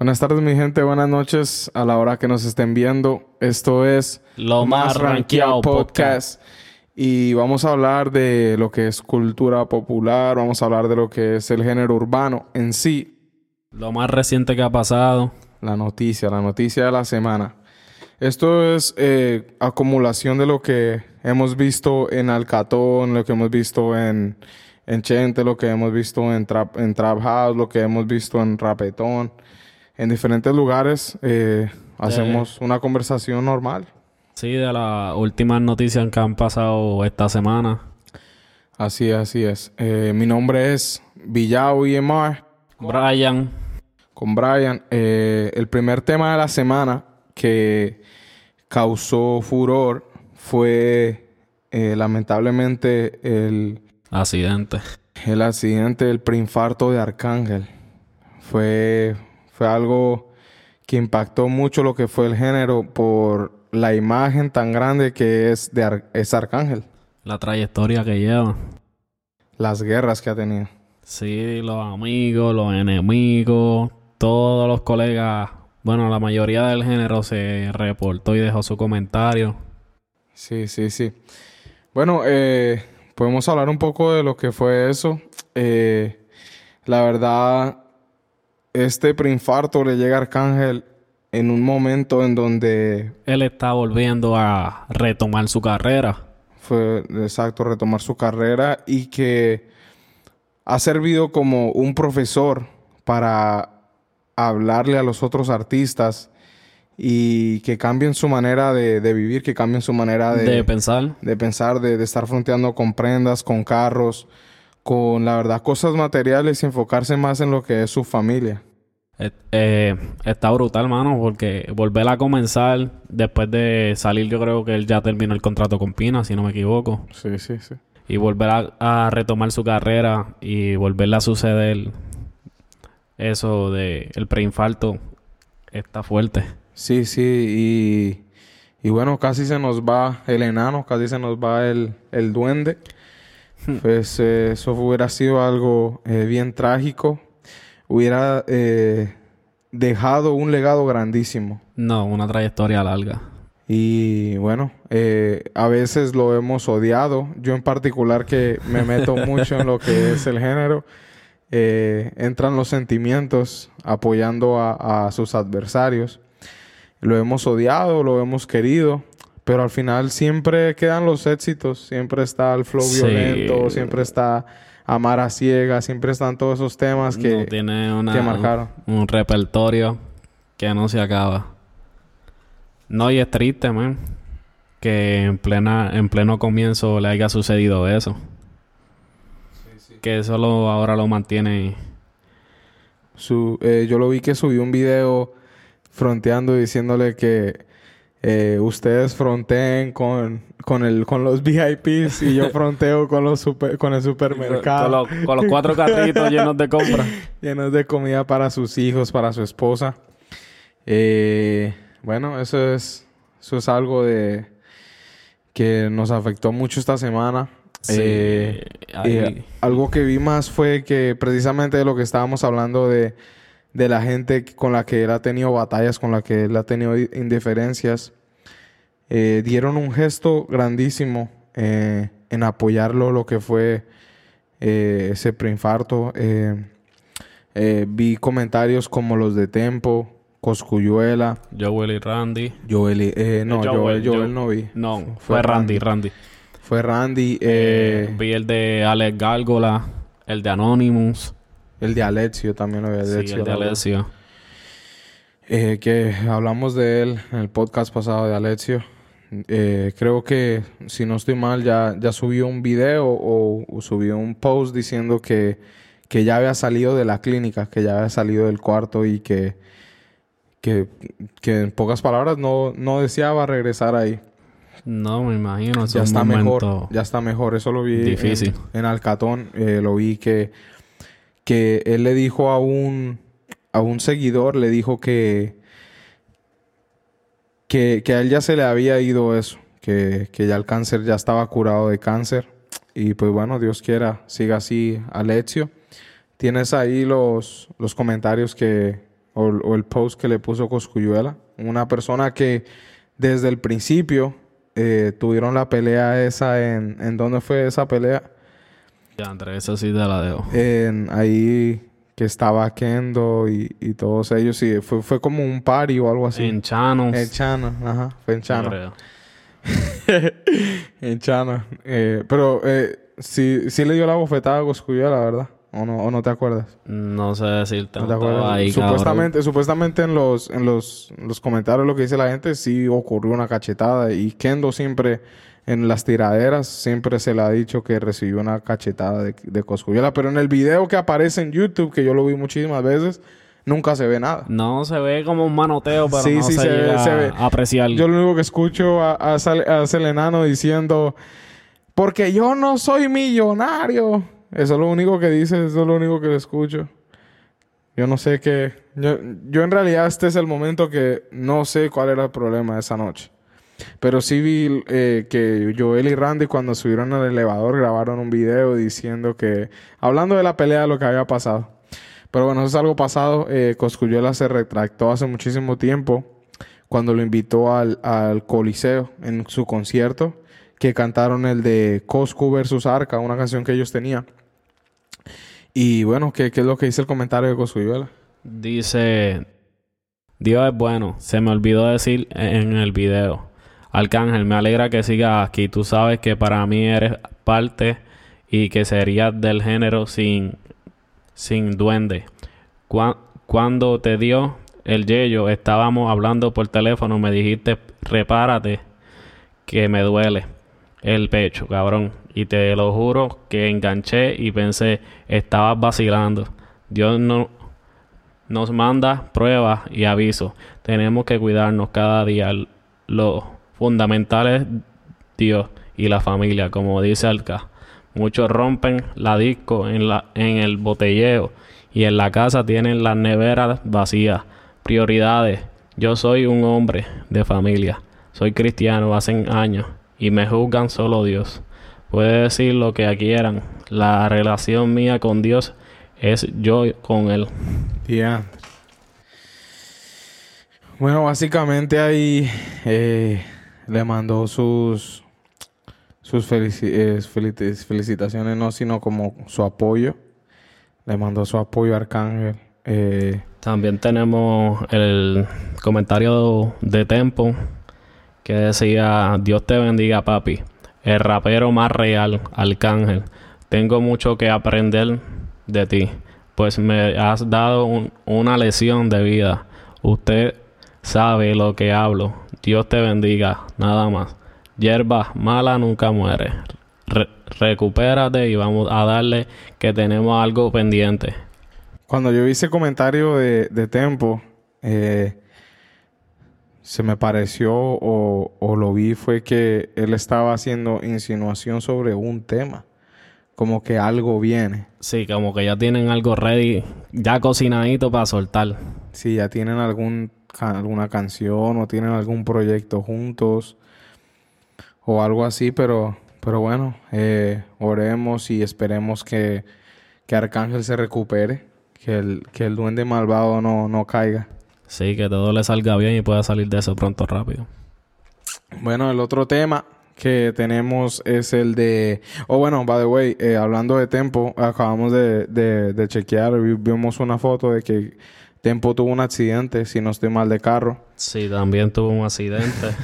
Buenas tardes, mi gente. Buenas noches a la hora que nos estén viendo. Esto es Lo más rankeado podcast. Y vamos a hablar de lo que es cultura popular. Vamos a hablar de lo que es el género urbano en sí. Lo más reciente que ha pasado. La noticia, la noticia de la semana. Esto es eh, acumulación de lo que hemos visto en Alcatón, lo que hemos visto en, en Chente, lo que hemos visto en Trap, en Trap House, lo que hemos visto en Rapetón. En diferentes lugares eh, hacemos una conversación normal. Sí, de las últimas noticias que han pasado esta semana. Así es, así es. Eh, mi nombre es Villao IMR. Brian. Con Brian. Eh, el primer tema de la semana que causó furor fue lamentablemente el accidente. El accidente del preinfarto de Arcángel. Fue, fue algo que impactó mucho lo que fue el género por la imagen tan grande que es de es Arcángel. La trayectoria que lleva. Las guerras que ha tenido. Sí, los amigos, los enemigos, todos los colegas. Bueno, la mayoría del género se reportó y dejó su comentario. Sí, sí, sí. Bueno, eh, podemos hablar un poco de lo que fue eso. Eh, la verdad, este preinfarto le llega a Arcángel en un momento en donde... Él está volviendo a retomar su carrera. Fue, exacto, retomar su carrera y que ha servido como un profesor para hablarle a los otros artistas y que cambien su manera de, vivir, que cambien su manera de, de pensar. De pensar, de, estar fronteando con prendas, con carros, con la verdad cosas materiales y enfocarse más en lo que es su familia. Eh, está brutal, mano, porque volver a comenzar después de salir, yo creo que él ya terminó el contrato con Pina, si no me equivoco. Sí, sí, sí. Y volver a, retomar su carrera y volverle a suceder eso de el preinfarto está fuerte. Sí, sí, y, y bueno, casi se nos va el enano, casi se nos va el, el duende. Hmm. pues eh, eso hubiera sido algo eh, bien trágico hubiera eh, dejado un legado grandísimo. No, una trayectoria larga. Y bueno, a veces lo hemos odiado. Yo en particular que me meto mucho en lo que es el género, entran los sentimientos apoyando a, sus adversarios. Lo hemos odiado, lo hemos querido, pero al final siempre quedan los éxitos, siempre está el flow violento, siempre está Amar a Ciegas, siempre están todos esos temas que, tiene una, que marcaron. Un, repertorio que no se acaba. No, y es triste, man, que en, plena, en pleno comienzo le haya sucedido eso. Que eso ahora lo mantiene. Su, eh, yo lo vi que subió un video fronteando diciéndole que eh, ustedes fronteen con, con, el, con los VIPs y yo fronteo con, los con el supermercado. Con, los, cuatro carritos llenos de compra. llenos de comida para sus hijos, para su esposa. Eh, bueno, eso es, eso es algo de que nos afectó mucho esta semana. Eh, algo que vi más fue que precisamente de lo que estábamos hablando de de la gente con la que él ha tenido batallas, con la que él ha tenido indiferencias, eh, dieron un gesto grandísimo eh, en apoyarlo, lo que fue eh, ese preinfarto. vi comentarios como los de Tempo, Coscuyuela. Joel y Randy. Joel no, Joel, no vi. No, fue, Randy, Randy. Fue Randy. vi el de Alex Gálgola, el de Anonymous. El de Alexio también lo había Sí, el de Alexio. Eh, que hablamos de él en el podcast pasado de Alexio. Eh, creo que, si no estoy mal, ya, ya subió un video o, subió un post diciendo que, que, ya había salido de la clínica, que ya había salido del cuarto y que, que, que en pocas palabras no, no deseaba regresar ahí. No, me imagino. Ya está mejor. Ya está mejor. Eso lo vi difícil. En, Alcatón. Eh, lo vi que que él le dijo a un, a un seguidor, le dijo que, que, a él ya se le había ido eso, que, ya el cáncer ya estaba curado de cáncer. Y pues bueno, Dios quiera, siga así, Alexio. Tienes ahí los, los comentarios que, o, el post que le puso Coscuyuela. Una persona que desde el principio eh, tuvieron la pelea esa en... ¿En dónde fue esa pelea? Ya, Andrés, eso sí te la dejo. En, ahí que estaba Kendo y, y todos ellos. Sí, fue, fue como un party o algo así. En Chano. En Chano, ajá. Fue en Chano. en Chano. Eh, pero eh, sí, sí le dio la bofetada a Coscuyuela, la verdad. ¿O no, ¿O no te acuerdas? No sé decirte. ¿No te acuerdas? supuestamente, supuestamente en los, en los, los comentarios lo que dice la gente sí ocurrió una cachetada. Y Kendo siempre, en las tiraderas, siempre se le ha dicho que recibió una cachetada de, de Coscuyuela. Pero en el video que aparece en YouTube, que yo lo vi muchísimas veces, nunca se ve nada. No, se ve como un manoteo, pero no se, ve, a apreciar. Yo lo único que escucho a, a, a Selenano diciendo... Porque yo no soy millonario. Eso es lo único que dice, eso es lo único que le escucho. Yo no sé qué. Yo, yo en realidad este es el momento que no sé cuál era el problema esa noche. Pero sí vi eh, que Joel y Randy cuando subieron al elevador grabaron un video diciendo que... Hablando de la pelea, lo que había pasado. Pero bueno, eso es algo pasado. Eh, Coscuyuela se retractó hace muchísimo tiempo cuando lo invitó al, al Coliseo en su concierto que cantaron el de Coscu versus Arca, una canción que ellos tenían. Y bueno, ¿qué, es lo que dice el comentario de Coscuyuela? Dice, Dios es bueno, se me olvidó decir en el video. Arcángel, me alegra que sigas aquí. Tú sabes que para mí eres parte y que serías del género sin, sin duende. cuando te dio el yello, estábamos hablando por teléfono, me dijiste, repárate, que me duele el pecho, cabrón. Y te lo juro que enganché y pensé, estabas vacilando. Dios no, nos manda pruebas y avisos. Tenemos que cuidarnos cada día. Lo fundamental es Dios y la familia, como dice Alca. Muchos rompen la disco en, la, en el botelleo y en la casa tienen las neveras vacías. Prioridades. Yo soy un hombre de familia. Soy cristiano hace años y me juzgan solo Dios. Puede decir lo que quieran. La relación mía con Dios es yo con Él. Bueno, básicamente eh, le mandó sus sus eh, felicitaciones, no, sino como su apoyo. Le mandó su apoyo Arcángel. Eh, También tenemos el comentario de Tempo que decía, Dios te bendiga papi, el rapero más real, Arcángel. Tengo mucho que aprender de ti, pues me has dado una lección de vida. Usted sabe lo que hablo. Dios te bendiga, nada más. Hierba mala nunca muere. recupérate y vamos a darle que tenemos algo pendiente. Cuando yo vi ese comentario de, de Tempo, eh, se me pareció o, lo vi fue que él estaba haciendo insinuación sobre un tema. Como que algo viene. Sí, como que ya tienen algo ready, ya cocinadito para soltar. Sí, ya tienen algún, alguna canción o tienen algún proyecto juntos o algo así, pero, pero bueno, eh, oremos y esperemos que, que Arcángel se recupere, que el, que el duende malvado no, no caiga. Sí, que todo le salga bien y pueda salir de eso pronto rápido. Bueno, el otro tema que tenemos es el de... Oh, bueno, by the way, eh, hablando de Tempo, acabamos de, de, chequear, vimos una foto de que Tempo tuvo un accidente, si no estoy mal, de carro. Sí, también tuvo un accidente.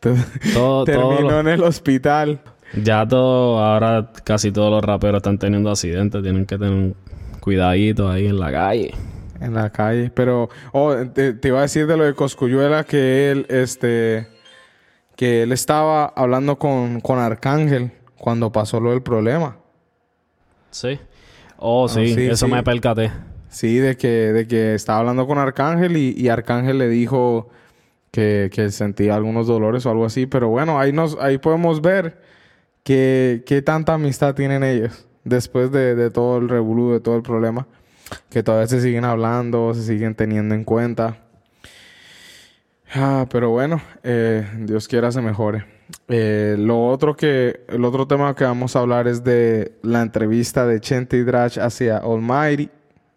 todo, Terminó en el hospital. Ya todo, ahora casi todos los raperos están teniendo accidentes, tienen que tener un cuidadito ahí en la calle en la calle. Pero, oh, te, iba a decir de lo de Coscuyuela que él, este, que él estaba hablando con, con Arcángel cuando pasó lo del problema. Sí. Oh, sí, ah, eso me percaté. Sí, de que, de que estaba hablando con Arcángel y, Arcángel le dijo que, que, sentía algunos dolores o algo así. Pero bueno, ahí, nos, ahí podemos ver que, tanta amistad tienen ellos después de, de todo el revolú, de todo el problema que todavía se siguen hablando, se siguen teniendo en cuenta. Ah, pero bueno, eh, Dios quiera se mejore. Eh, lo otro que, el otro tema que vamos a hablar es de la entrevista de y Drash hacia Almighty,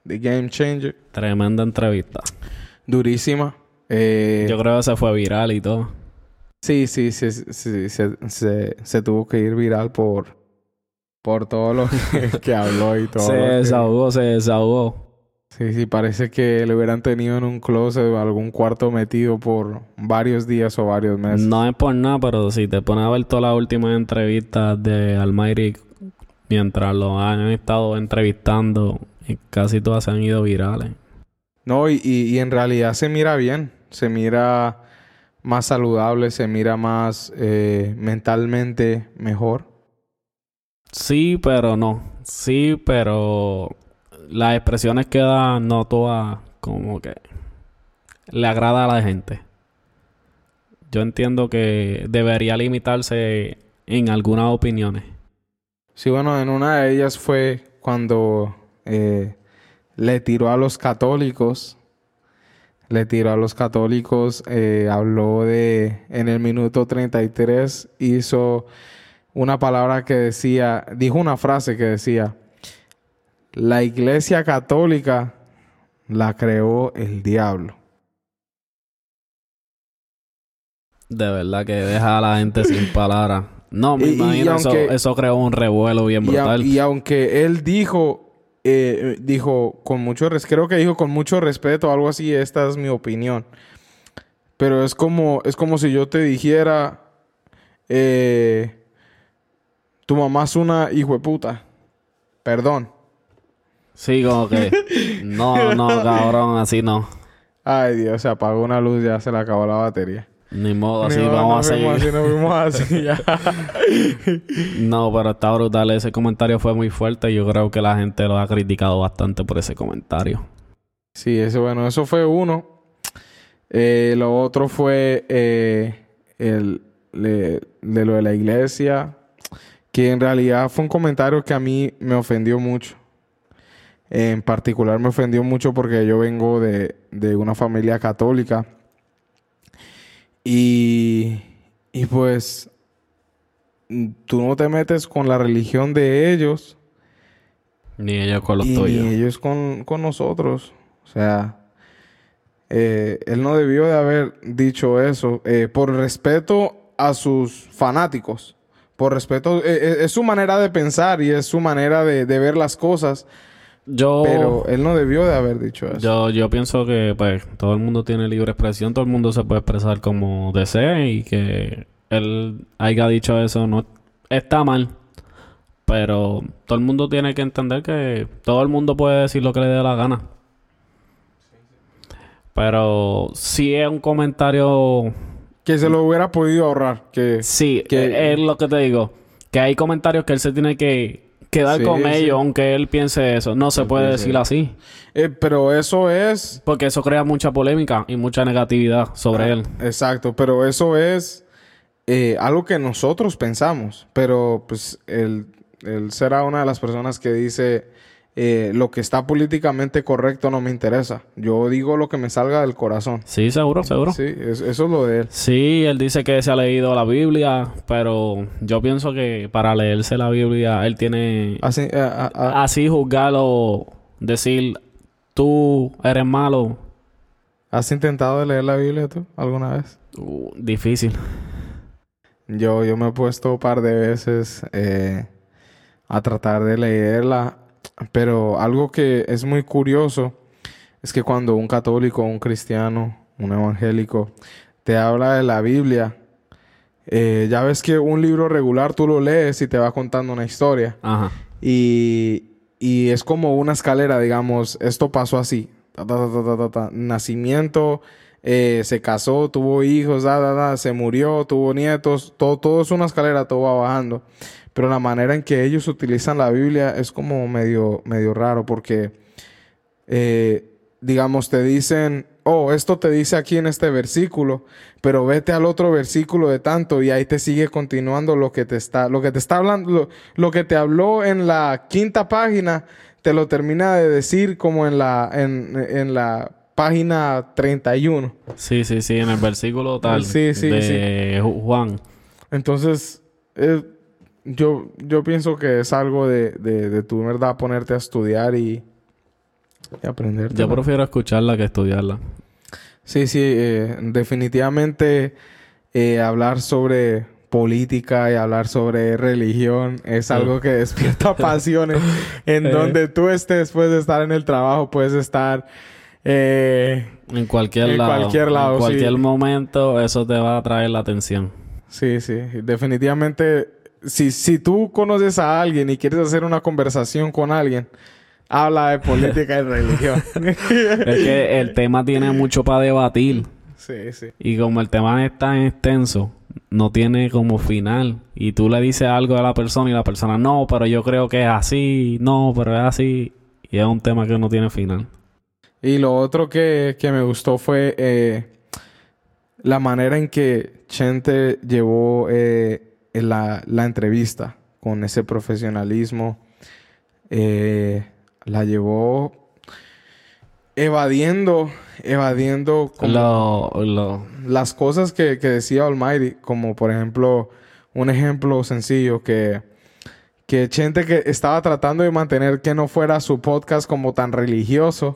The Game Changer. Tremenda entrevista. durísima. Eh, Yo creo que se fue viral y todo. Sí, sí, sí, sí, se, se, se tuvo que ir viral por, por todo lo que, que habló y todo. Se lo que- desahogó, se desahogó. Sí, sí, parece que le hubieran tenido en un closet o algún cuarto metido por varios días o varios meses. No es por nada, pero si te pones a ver todas las últimas entrevistas de Almighty mientras lo han estado entrevistando, y casi todas se han ido virales. No, y, y, y en realidad se mira bien, se mira más saludable, se mira más eh, mentalmente mejor. Sí, pero no. Sí, pero las expresiones que da no todas como que le agrada a la gente. Yo entiendo que debería limitarse en algunas opiniones. Sí, bueno, en una de ellas fue cuando eh, le tiró a los católicos. Le tiró a los católicos, eh, habló de, en el minuto 33, hizo una palabra que decía, dijo una frase que decía, la iglesia católica la creó el diablo. De verdad que deja a la gente sin palabras. No, me Y- y imagino eso, aunque- eso creó un revuelo bien Y, a- brutal. y aunque él dijo, eh, dijo con mucho, res- creo que dijo con mucho respeto, algo así, esta es mi opinión. Pero es como, es como si yo te dijera, eh, tu mamá es una hijo de puta. Perdón. Sí, como que... No, no, cabrón, así no. Ay, Dios, se apagó una luz, ya se le acabó la batería. Ni modo, así vamos a seguir. así, fuimos así, ya. No, pero está brutal. Ese comentario fue muy fuerte. Yo creo que la gente lo ha criticado bastante por ese comentario. Sí, eso, bueno, eso fue uno. Eh, lo otro fue eh, el, le- de lo de la iglesia, que en realidad fue un comentario que a mí me ofendió mucho. En particular me ofendió mucho porque yo vengo de, de una familia católica. Y, y pues tú no te metes con la religión de ellos Ni ellos con los y tuyos. ni ellos con, con nosotros. O sea, eh, él no debió de haber dicho eso eh, por respeto a sus fanáticos. Por respeto, eh, es su manera de pensar y es su manera de, de ver las cosas. Yo, Pero él no debió de haber dicho eso. yo, yo pienso que pues todo el mundo tiene libre expresión. Todo el mundo se puede expresar como desee. Y que él haya dicho eso no está mal. Pero todo el mundo tiene que entender que todo el mundo puede decir lo que le dé la gana. Pero si es un comentario Que se lo hubiera podido ahorrar. Que, Sí, que- es lo que te digo. Que hay comentarios que él se tiene que quedar Sí, con sí. ellos, aunque él piense eso. No se puede decir así. eh, pero eso es... Porque eso crea mucha polémica y mucha negatividad sobre Ah, él. Exacto, pero eso es eh, algo que nosotros pensamos. Pero pues él, él será una de las personas que dice eh, lo que está políticamente correcto no me interesa. Yo digo lo que me salga del corazón. Sí, seguro, seguro. Sí, es- eso es lo de él. Sí, él dice que se ha leído la Biblia, pero yo pienso que para leerse la Biblia, él tiene Así, a- a- así juzgarlo, decir, tú eres malo, ¿Has intentado leer la Biblia tú alguna vez? uh, difícil. Yo, yo me he puesto un par de veces eh, a tratar de leerla, pero algo que es muy curioso es que cuando un católico, un cristiano, un evangélico te habla de la Biblia, eh, ya ves que un libro regular tú lo lees y te va contando una historia. Ajá. Y, y es como una escalera, digamos, esto pasó así. Ta, ta, ta. Nacimiento, eh, se casó, tuvo hijos, da, da, da, se murió, tuvo nietos, todo, todo es una escalera, todo va bajando. Pero la manera en que ellos utilizan la Biblia es como medio, medio raro porque, eh, digamos, te dicen, oh, esto te dice aquí en este versículo, pero vete al otro versículo de tanto y ahí te sigue continuando lo que te está, lo que te está hablando, lo, lo que te habló en la quinta página, te lo termina de decir como en la, en, en la página 31. Sí, sí, sí, en el versículo tal Sí, sí, de Ju- Juan. Entonces, eh, yo, yo pienso que es algo de, de, de tu verdad ponerte a estudiar y, y aprender. Yo prefiero escucharla que estudiarla. Sí, sí, eh, definitivamente eh, hablar sobre política y hablar sobre religión es algo que despierta pasiones. en Eh. donde tú estés, puedes estar en el trabajo, puedes estar... eh, En cualquier En lado. cualquier lado, En cualquier sí. momento eso te va a traer la atención. Sí, sí, definitivamente. Si, si tú conoces a alguien y quieres hacer una conversación con alguien, habla de política y religión. Es que el tema tiene mucho para debatir. sí, sí. Y como el tema es tan extenso, no tiene como final. Y tú le dices algo a la persona y la persona, no, pero yo creo que es así, no, pero es así. Y es un tema que no tiene final. Y lo otro que, que me gustó fue eh, la manera en que Chente llevó eh, la, la entrevista con ese profesionalismo. Eh, la llevó evadiendo, evadiendo como Lo, lo, las cosas que, que decía Almighty, como por ejemplo, un ejemplo sencillo que, que Chente que estaba tratando de mantener que no fuera su podcast como tan religioso,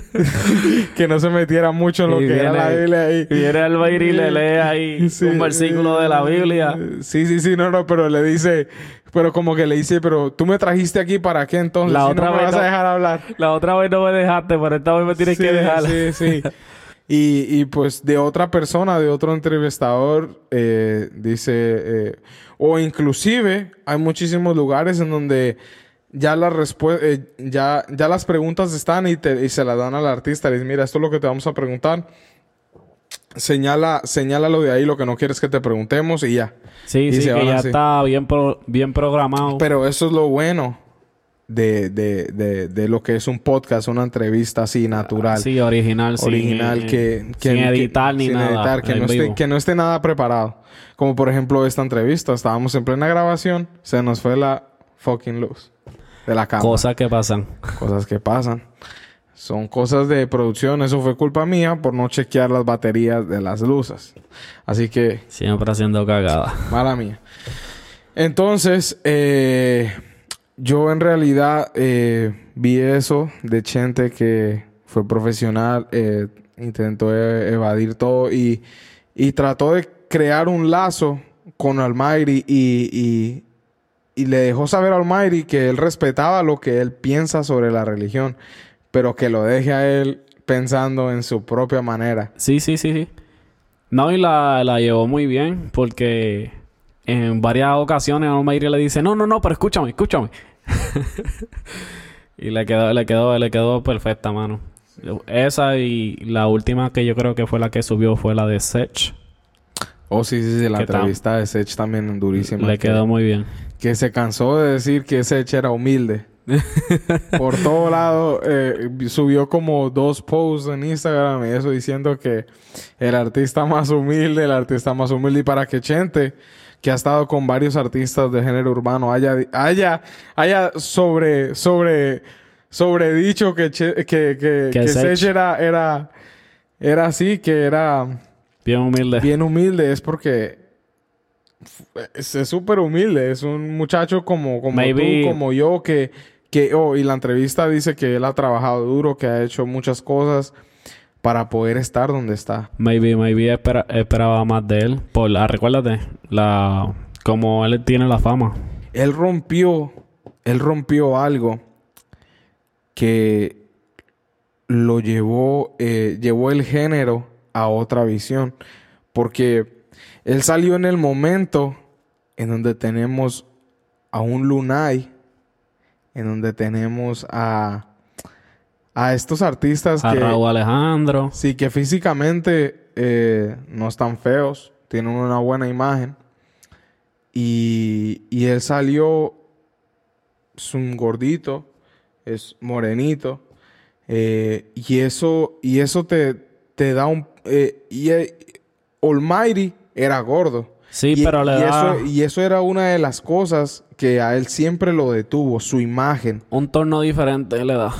que no se metiera mucho en lo Y que era la Biblia ahí. Viene Albairi y le lee ahí Sí, un versículo de la Biblia. Sí, sí, sí, no, no, pero le dice, pero como que le dice, pero tú me trajiste aquí para qué entonces La si otra no me vez vas a dejar hablar. La otra vez no me dejaste, pero esta vez me tienes Sí, que dejar. Sí, sí. Y, y pues de otra persona, de otro entrevistador, eh, dice, eh, o inclusive hay muchísimos lugares en donde ya las respue- eh, ya, ya las preguntas están y, te- y se las dan al artista. Le dice, mira, esto es lo que te vamos a preguntar. Señala, señálalo de ahí lo que no quieres que te preguntemos y ya. Sí, Y sí, que ya así. está bien, pro- bien programado. Pero eso es lo bueno de, de, de, de lo que es un podcast, una entrevista así natural. Sí, original, sin- original que, que- sin que- editar ni sin nada. editar, que, no esté, que no esté nada preparado. Como por ejemplo esta entrevista. Estábamos en plena grabación. Se nos fue la fucking luz de la cámara. Cosas que pasan. Cosas que pasan. Son cosas de producción. Eso fue culpa mía por no chequear las baterías de las luces. Así que Siempre haciendo cagada. Mala mía. Entonces, eh, yo en realidad eh, vi eso de Chente que fue profesional, eh, intentó e- evadir todo y, y trató de crear un lazo con Almighty y, y, le dejó saber a Almighty que él respetaba lo que él piensa sobre la religión, pero que lo deje a él pensando en su propia manera. Sí, sí, sí, sí. No, y la, la llevó muy bien porque en varias ocasiones Almairi le dice, no, no, no, pero escúchame, escúchame. y le quedó, le quedó, le quedó perfecta, mano. Esa y la última que yo creo que fue la que subió fue la de Sech. Oh, sí, sí, sí, la entrevista de Sech también durísima. Le que- quedó muy bien. que se cansó de decir que Sech era humilde. Por todo lado, eh, subió como dos posts en Instagram y eso diciendo que el artista más humilde, el artista más humilde. Y para que Chente, que ha estado con varios artistas de género urbano, haya, haya, haya sobre, sobre, sobre dicho que, Che- que, que, Que Sech. Era, era, era así, que era Bien humilde. bien humilde, es porque es es súper humilde. Es un muchacho como, como Maybe- tú, como yo, que, que, oh, y la entrevista dice que él ha trabajado duro, que ha hecho muchas cosas para poder estar donde está. Maybe, maybe espera- esperaba más de él. Por la, recuérdate, la, como él tiene la fama. Él rompió, él rompió algo que lo llevó, eh, llevó el género a otra visión. Porque él salió en el momento en donde tenemos a un Lunay, en donde tenemos a, a estos artistas A que, Raúl Alejandro. sí, que físicamente eh, no están feos, tienen una buena imagen. Y, y él salió, es un gordito, es morenito. eh, y eso, y eso te, te da un... eh, y Almighty era gordo. Sí, y, pero le y da eso, y eso era una de las cosas que a él siempre lo detuvo, su imagen. un torno diferente, le da.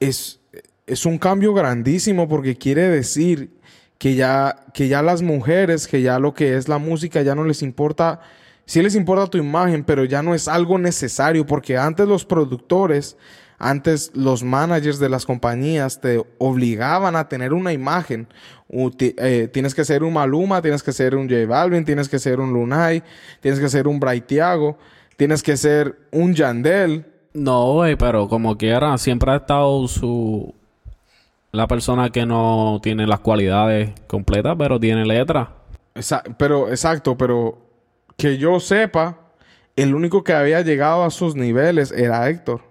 Es, es un cambio grandísimo porque quiere decir que ya, que ya las mujeres, que ya lo que es la música ya no les importa, sí les importa tu imagen, pero ya no es algo necesario porque antes los productores, Antes los managers de las compañías te obligaban a tener una imagen. Eh, tienes que ser un Maluma, tienes que ser un J Balvin, tienes que ser un Lunay, tienes que ser un Brightiago, tienes que ser un Yandel. No, güey, pero como quiera, siempre ha estado su... La persona que no tiene las cualidades completas, pero tiene letra. pero, exacto, pero que yo sepa, el único que había llegado a sus niveles era Héctor,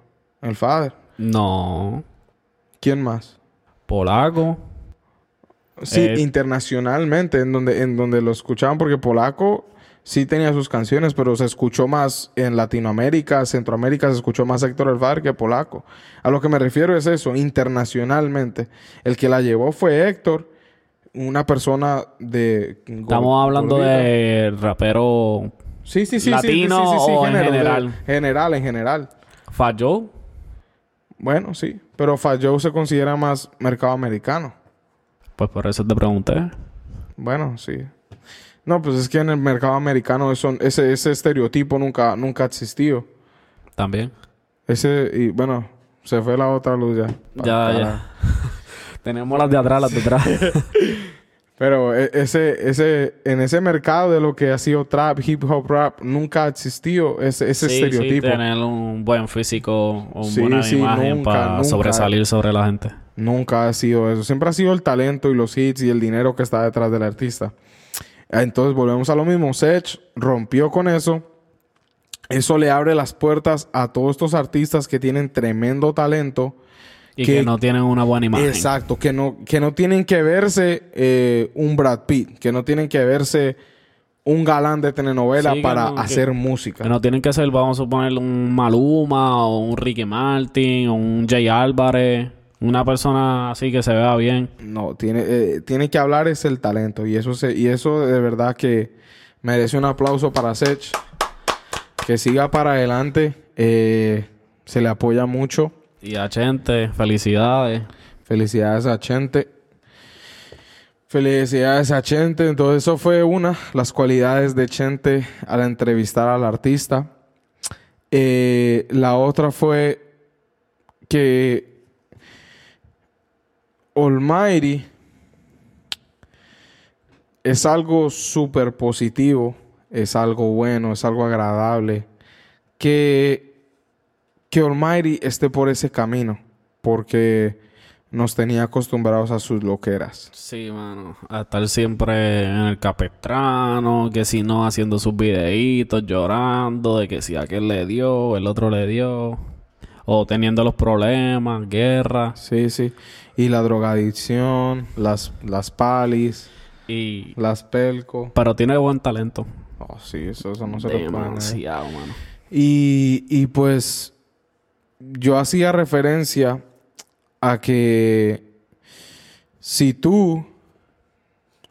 el Father. No. ¿Quién más? Polaco. Sí, eh, internacionalmente, en donde, en donde lo escuchaban, porque Polaco sí tenía sus canciones, pero se escuchó más en Latinoamérica, Centroamérica, se escuchó más Héctor El Father que Polaco. A lo que me refiero es eso, internacionalmente. El que la llevó fue Héctor, una persona de... Estamos hablando de rapero Sí, sí, sí. ¿Latino sí, sí, o en general? general, en general. ¿Falló? Bueno, sí. Pero Falló se considera más mercado americano. Pues por eso te pregunté. Bueno, sí. No, pues es que en el mercado americano ese, ese estereotipo nunca, nunca ha existido. También. Ese, y bueno, se fue la otra luz ya. Ya, ya. Tenemos las de atrás, las de atrás. Pero e, ese, ese, en ese mercado de lo que ha sido trap, hip hop rap, nunca ha existido ese, ese sí, estereotipo. Sí, tener un buen físico una buena imagen para sobresalir sobre la gente. Nunca ha sido eso. Siempre ha sido el talento y los hits y el dinero que está detrás del artista. Entonces volvemos a lo mismo. Sech rompió con eso. Eso le abre las puertas a todos estos artistas que tienen tremendo talento y que, no tienen una buena imagen. Exacto, que no, que no tienen que verse eh, un Brad Pitt, que no tienen que verse un galán de telenovela para hacer música. Que no tienen que ser, vamos a suponer, un Maluma o un Ricky Martin o un Jay Álvarez. Una persona así que se vea bien. No, tiene, eh, tiene que hablar es el talento. Y eso, se, y eso de verdad que merece un aplauso para Sech. Que siga para adelante. Eh, se le apoya mucho. Y a Chente, felicidades. Felicidades a Chente. Felicidades a Chente. Entonces, eso fue una, las cualidades de Chente al entrevistar al artista. Eh, la otra fue que Almighty es algo súper positivo, es algo bueno, es algo agradable, que que Almighty esté por ese camino, porque nos tenía acostumbrados a sus loqueras. Sí, mano. A estar siempre en el capestrano, que si no haciendo sus videitos, llorando de que si aquel le dio, el otro le dio. O teniendo los problemas, guerra. Sí, sí. Y la drogadicción, las, las palis, y las pelco. Pero tiene buen talento. Oh, sí, eso, eso no se lo puede mano. Y, y pues yo hacía referencia a que si tú,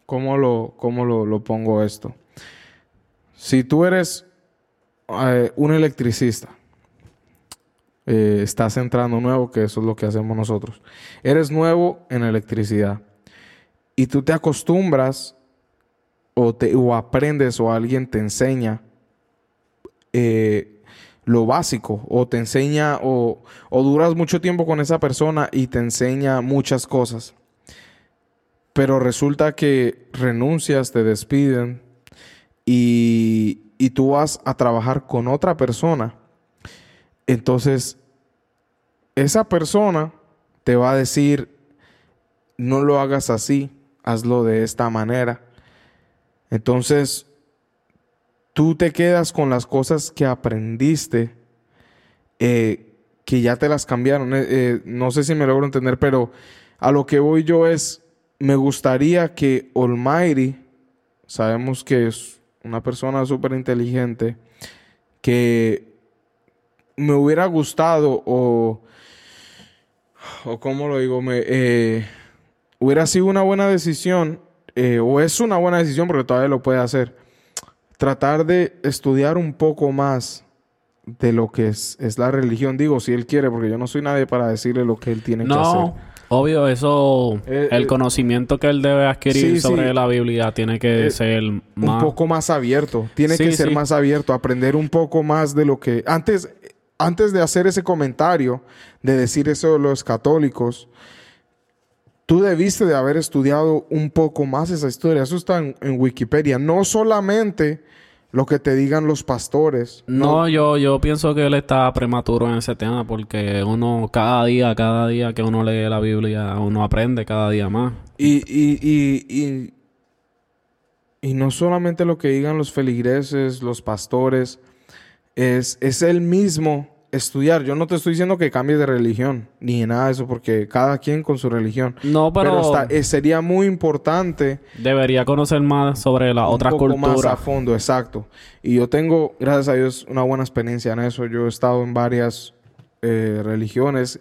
¿cómo lo, cómo lo, pongo esto? Si tú eres eh, un electricista, eh, estás entrando nuevo, que eso es lo que hacemos nosotros. Eres nuevo en electricidad y tú te acostumbras o, te, o aprendes o alguien te enseña eh, lo básico o te enseña o, duras mucho tiempo con esa persona y te enseña muchas cosas. Pero resulta que renuncias, te despiden y, y tú vas a trabajar con otra persona. Entonces, esa persona te va a decir, no lo hagas así, hazlo de esta manera. Entonces, tú te quedas con las cosas que aprendiste, eh, que ya te las cambiaron. Eh, eh, no sé si me logro entender, pero a lo que voy yo es, me gustaría que Almighty, sabemos que es una persona súper inteligente, que me hubiera gustado o, o cómo lo digo, me, hubiera sido una buena decisión, o es una buena decisión porque todavía lo puede hacer tratar de estudiar un poco más de lo que es, la religión. Digo, si él quiere, porque yo no soy nadie para decirle lo que él tiene que hacer. No, obvio, eso, eh, el eh, conocimiento que él debe adquirir sobre la Biblia tiene que eh, ser más... Un poco más abierto. Tiene que ser más abierto, aprender un poco más de lo que... Antes, antes de hacer ese comentario, de decir eso de los católicos, tú debiste de haber estudiado un poco más esa historia. Eso está en, en Wikipedia. No solamente lo que te digan los pastores. No, yo, yo pienso que él está prematuro en ese tema porque uno cada día, cada día que uno lee la Biblia, uno aprende cada día más. Y, y, y, y, y no solamente lo que digan los feligreses, los pastores, es, es el mismo estudiar. Yo no te estoy diciendo que cambies de religión, ni nada de eso, porque cada quien con su religión. No, pero, está- eh, sería muy importante debería conocer más sobre un otras poco más a fondo, exacto. Y yo tengo, gracias a Dios, una buena experiencia en eso. Yo he estado en varias eh, religiones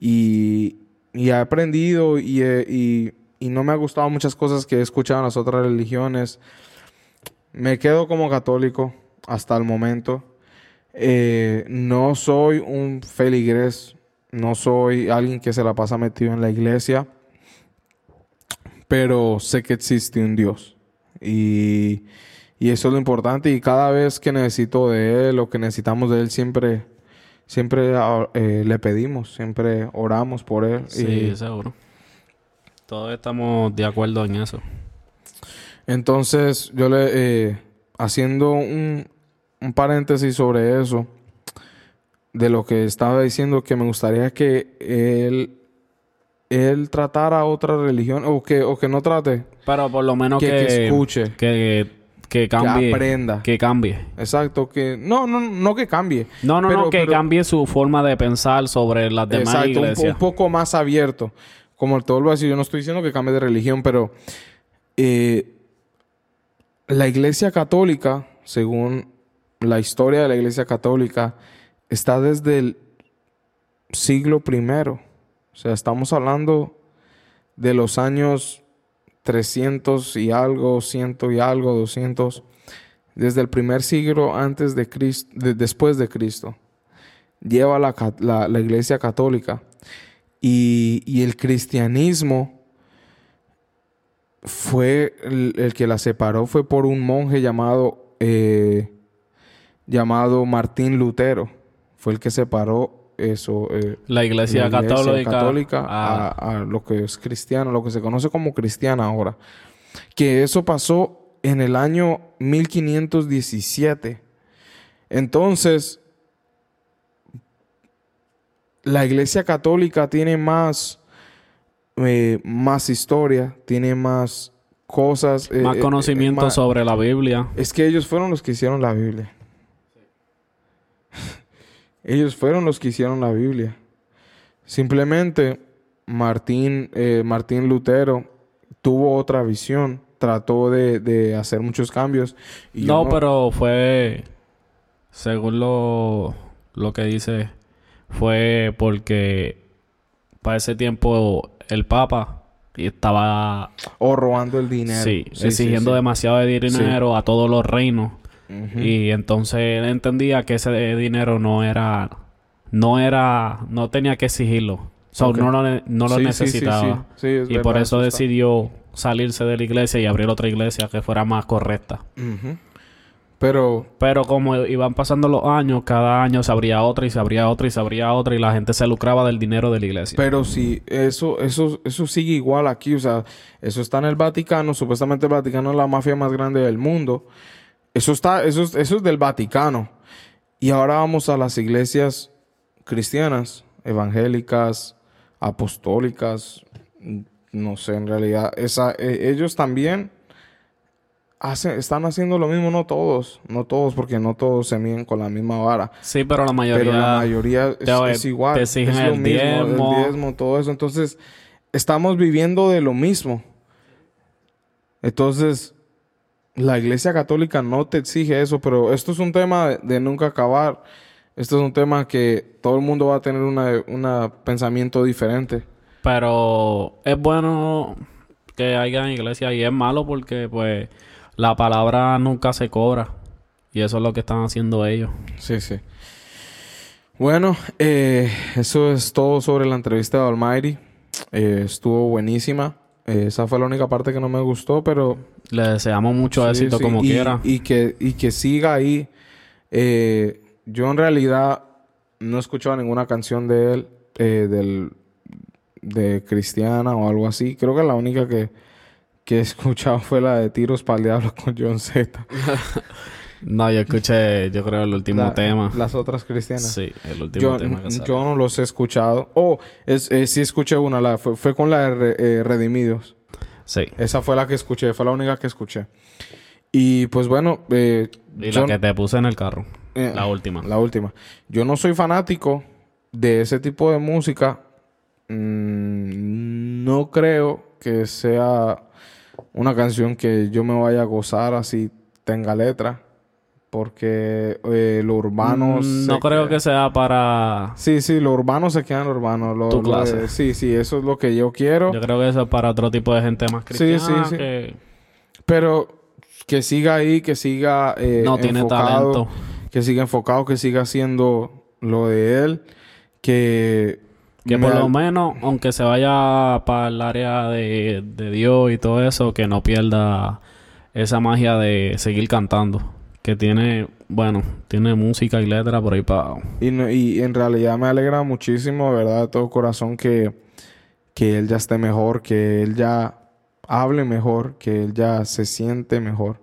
y, y he aprendido y, y- y no me ha gustado muchas cosas que he escuchado en las otras religiones. Me quedo como católico hasta el momento. Eh, no soy un feligrés, no soy alguien que se la pasa metido en la iglesia, pero sé que existe un Dios. Y, y eso es lo importante. Y cada vez que necesito de Él o que necesitamos de Él, siempre, siempre ah, eh, le pedimos, siempre oramos por Él. Sí, Y seguro. Todos estamos de acuerdo en eso. entonces, yo le, eh, haciendo un, un paréntesis sobre eso, de lo que estaba diciendo, que me gustaría que Él, él tratara a otra religión, o que, o que no trate, Pero por lo menos que, que, que escuche, que, que cambie. que aprenda. Que cambie. Exacto, que no, no, no que cambie. No, no, Pero- no, que pero- cambie su forma de pensar sobre las demás Exacto, iglesias. un poco más abierto. Como te vuelvo a decir, yo no estoy diciendo que cambie de religión, pero eh, la iglesia católica, según la historia de la iglesia católica, está desde el siglo primero. O sea, estamos hablando de los años 300 y algo, 100 y algo, 200, desde el primer siglo antes de Cristo, de- después de Cristo, lleva la, iglesia católica. Y, el cristianismo fue el, el que la separó, fue por un monje llamado, eh, llamado Martín Lutero. Fue el que separó eso. eh, La iglesia, la iglesia católica, católica a, a lo que es cristiano, lo que se conoce como cristiana ahora. Que eso pasó en el año 1517. Entonces, la iglesia católica tiene más, eh, más historia, tiene más cosas. más eh, conocimiento eh, más- sobre la Biblia. es que ellos fueron los que hicieron la Biblia. Ellos fueron los que hicieron la Biblia. Simplemente Martín, eh, Martín Lutero tuvo otra visión, trató de, de hacer muchos cambios. y No, pero fue, según lo, lo que dice, fue porque para ese tiempo el Papa estaba O robando el dinero. sí, Sí, sí, exigiendo sí. demasiado de dinero a todos los reinos. Y entonces él entendía que ese dinero no era, no era, no tenía que exigirlo. So, Ok. no lo, no lo Sí, necesitaba. sí. Sí, es y verdad, por eso decidió salirse de la iglesia y abrir otra iglesia que fuera más correcta. Pero Pero como iban pasando los años, cada año se abría otra y se abría otra y se abría otra y la gente se lucraba del dinero de la iglesia. Pero si eso, eso, eso sigue igual aquí, o sea, eso está en el Vaticano, supuestamente el Vaticano es la mafia más grande del mundo. Eso está, eso, es- eso es del Vaticano. Y ahora vamos a las iglesias cristianas, evangélicas, apostólicas, no sé, en realidad, esa, eh, ellos también hacen, están haciendo lo mismo, no todos, no todos, porque no todos se miden con la misma vara. sí, pero la mayoría... Pero la mayoría es, te- es igual. te es lo el mismo, diezmo. el diezmo, todo eso. Entonces, estamos viviendo de lo mismo. Entonces, la iglesia católica no te exige eso, pero esto es un tema de, de nunca acabar. Esto es un tema que todo el mundo va a tener una pensamiento diferente. Pero es bueno que haya iglesia y es malo porque pues la palabra nunca se cobra. Y eso es lo que están haciendo ellos. Sí, sí. Bueno, eh, eso es todo sobre la entrevista de Almighty. Eh, estuvo buenísima. Esa fue la única parte que no me gustó, pero Le deseamos mucho Sí, éxito sí, como y, quiera. Y que, y que siga ahí. Eh, yo en realidad no he escuchado ninguna canción de él, eh, del, de Cristiana o algo así. Creo que la única que, que he escuchado fue la de Tiros para el Diablo con John Z. no, yo escuché, yo creo, el último tema. Las otras cristianas. Sí, el último tema. Que yo no los he escuchado. Oh, es, sí escuché una, la, fue, con la de eh, Redimidos. Sí. Esa fue la que escuché, fue la única que escuché. Y pues bueno. Eh, y la que te puse en el carro. Eh, la última. La última. Yo no soy fanático de ese tipo de música. Mm, no creo que sea una canción que yo me vaya a gozar así tenga letra. Porque eh, lo urbano... Mm, no creo que sea para... Sí, sí, lo urbano se queda en lo urbano. Lo, tu clase. sí, sí, eso es lo que yo quiero. Yo creo que eso es para otro tipo de gente más cristiana. Sí, sí, sí. Pero que siga ahí, que siga eh, no tiene talento. Que siga enfocado, que siga haciendo lo de él. Que... Que por lo menos, aunque se vaya para el área de, de Dios y todo eso, que no pierda esa magia de seguir cantando que tiene, bueno, tiene música y letra por ahí para... Y, y en realidad me alegra muchísimo, ¿verdad? De todo corazón que, que él ya esté mejor, que él ya hable mejor, que él ya se siente mejor.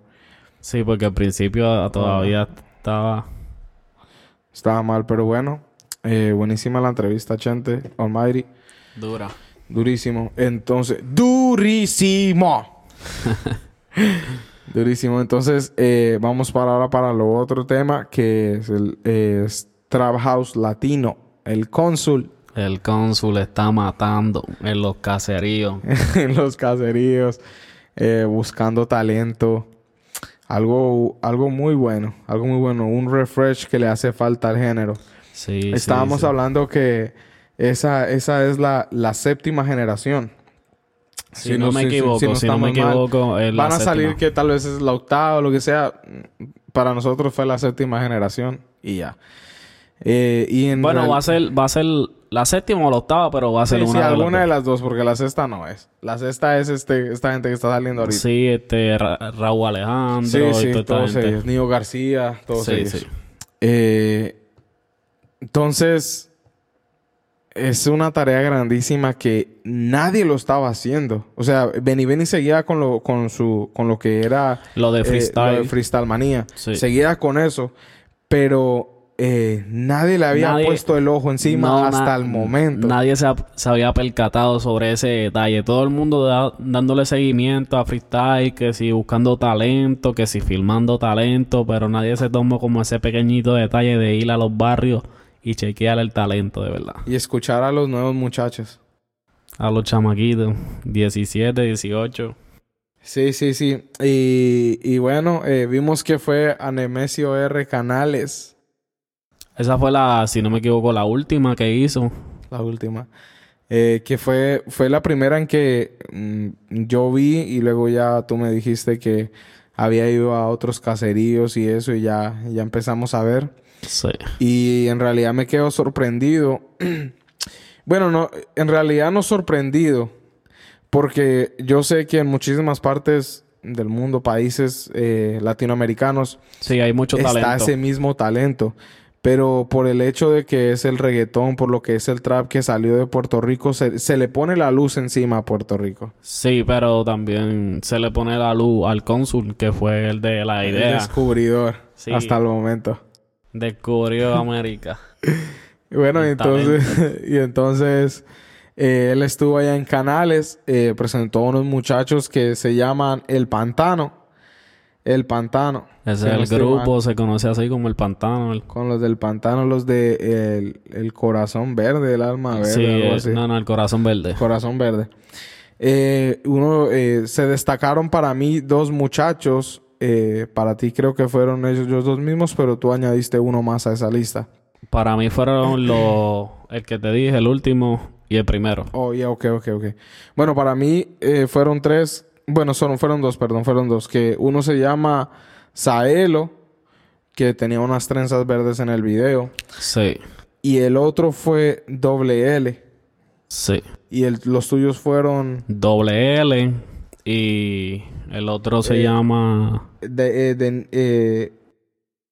Sí, porque al principio todavía estaba... Estaba mal, pero bueno. Eh, buenísima la entrevista, Chente. Almighty. Dura. Durísimo. Entonces, durísimo. Durísimo. Entonces, eh, vamos para ahora para lo otro tema, que es el Trap House Latino. El cónsul. El cónsul está matando en los caseríos. en los caseríos. Eh, buscando talento. Algo, algo muy bueno. Algo muy bueno. Un refresh que le hace falta al género. Sí. Estábamos hablando que esa, esa es la, la séptima generación. Si, no, me equivoco, si, no, me equivoco, van a salir que tal vez es la octava o lo que sea. Para nosotros fue la séptima generación y ya. Eh, y bueno, va a ser va a ser la séptima o la octava, pero va a ser una sí, de alguna las de las dos, porque la sexta no es. La sexta es este esta gente que está saliendo ahorita. Sí, este Raúl Alejandro, sí, sí, todos ellos, Nio García, todos ellos. Eh, entonces es una tarea grandísima que nadie lo estaba haciendo. O sea, Benny Benny seguía con lo, con su, con lo que era lo de freestyle, eh, lo de freestyle manía. Seguía con eso, pero eh, nadie le había puesto el ojo encima hasta el momento. Nadie se, había percatado sobre ese detalle. Todo el mundo dándole seguimiento a freestyle, que si buscando talento, que si filmando talento, pero nadie se tomó como ese pequeñito detalle de ir a los barrios y chequear el talento, de verdad. Y escuchar a los nuevos muchachos. A los chamaquitos, 17, 18. Sí, sí, sí. Y, y bueno, eh, vimos que fue a Nemesio R. Canales. Esa fue la, si no me equivoco, la última que hizo. La última. Eh, que fue, fue la primera en que mm, yo vi y luego ya tú me dijiste que había ido a otros caseríos y eso y ya, ya empezamos a ver. Y en realidad me quedo sorprendido. bueno, no, en realidad no sorprendido. Porque yo sé que en muchísimas partes del mundo, países eh, latinoamericanos, sí, hay mucho está ese mismo talento. Pero por el hecho de que es el reggaetón, por lo que es el trap que salió de Puerto Rico, se, le pone la luz encima a Puerto Rico. Sí, pero también se le pone la luz al cónsul, que fue el de la idea. El descubridor, hasta el momento. Descubrió América. bueno, y entonces, y entonces eh, él estuvo allá en Canales, eh, presentó a unos muchachos que se llaman El Pantano. El Pantano. Ese es el grupo, se conoce así como El Pantano. Con los del Pantano, los de el, Corazón Verde, el Alma Verde, sí, algo así. No, no, el Corazón Verde. Corazón Verde. Eh, uno, se destacaron para mí dos muchachos eh, para ti creo que fueron ellos los dos mismos, pero tú añadiste uno más a esa lista. Para mí fueron los... El que te dije, el último y el primero. Oh, ya, ok, ok, ok. Bueno, para mí eh, fueron tres... Bueno, son, fueron dos, perdón, fueron dos. Que uno se llama Saelo, que tenía unas trenzas verdes en el video. Sí. Y el otro fue Doble L. Sí. Y el, los tuyos fueron... Doble L y el otro se eh, llama... De, eh, eh,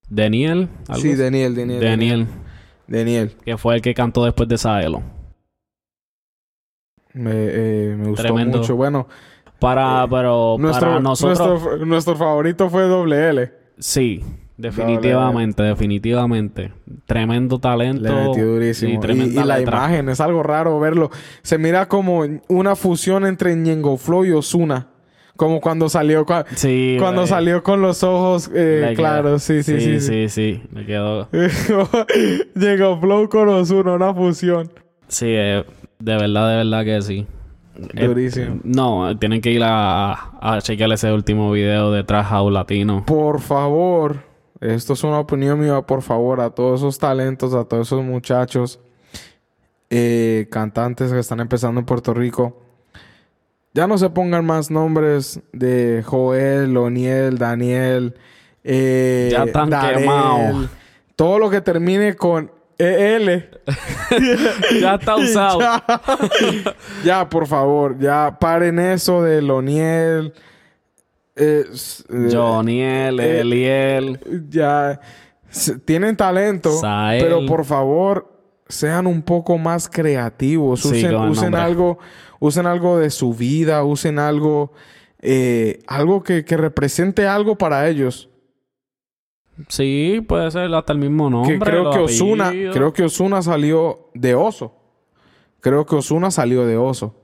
Daniel. Sí, Daniel, Daniel. Daniel. Daniel. Que fue el que cantó después de Saelo. Me, me gustó Tremendo. mucho. Bueno, Para, pero nuestro, para nosotros... nuestro, nuestro favorito fue Doble L. Sí, definitivamente, definitivamente. Tremendo talento. Le metió durísimo. y tremenda y la letra. imagen, es algo raro verlo. Se mira como una fusión entre Ñengo Flow y Osuna. Como cuando salió, cua- Sí, cuando salió con los ojos eh, claros. Sí, sí, sí. sí, sí. Le quedó... Ñengo Flow con Osuna, una fusión. Sí, eh, de verdad, de verdad que sí. Eh, Durísimo. no, tienen que ir a, a chequear ese último video de Trash Latino. Por favor, esto es una opinión mía, por favor, a todos esos talentos, a todos esos muchachos, eh, cantantes que están empezando en Puerto Rico. Ya no se pongan más nombres de Joel, Oniel, Daniel, eh, Ya están Darel. quemados. Todo lo que termine con EL. ya está usado. ya, ya, por favor, ya paren eso de Loniel. Eh, s- eh, Joniel, eh, Eliel. ya tienen talento, Sael. pero por favor sean un poco más creativos. Sí, Usen, algo, usen algo de su vida, usen algo, eh, algo que, que represente algo para ellos. Sí, puede ser hasta el mismo nombre. que creo que Osuna, creo que Osuna salió de Oso. Creo que Osuna salió de Oso.